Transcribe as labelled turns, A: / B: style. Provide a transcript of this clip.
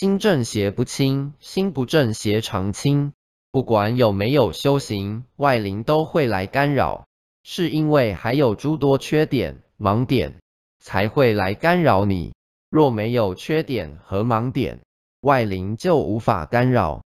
A: 心正邪不清，心不正邪常清，不管有没有修行，外灵都会来干扰，是因为还有诸多缺点盲点才会来干扰你，若没有缺点和盲点，外灵就无法干扰。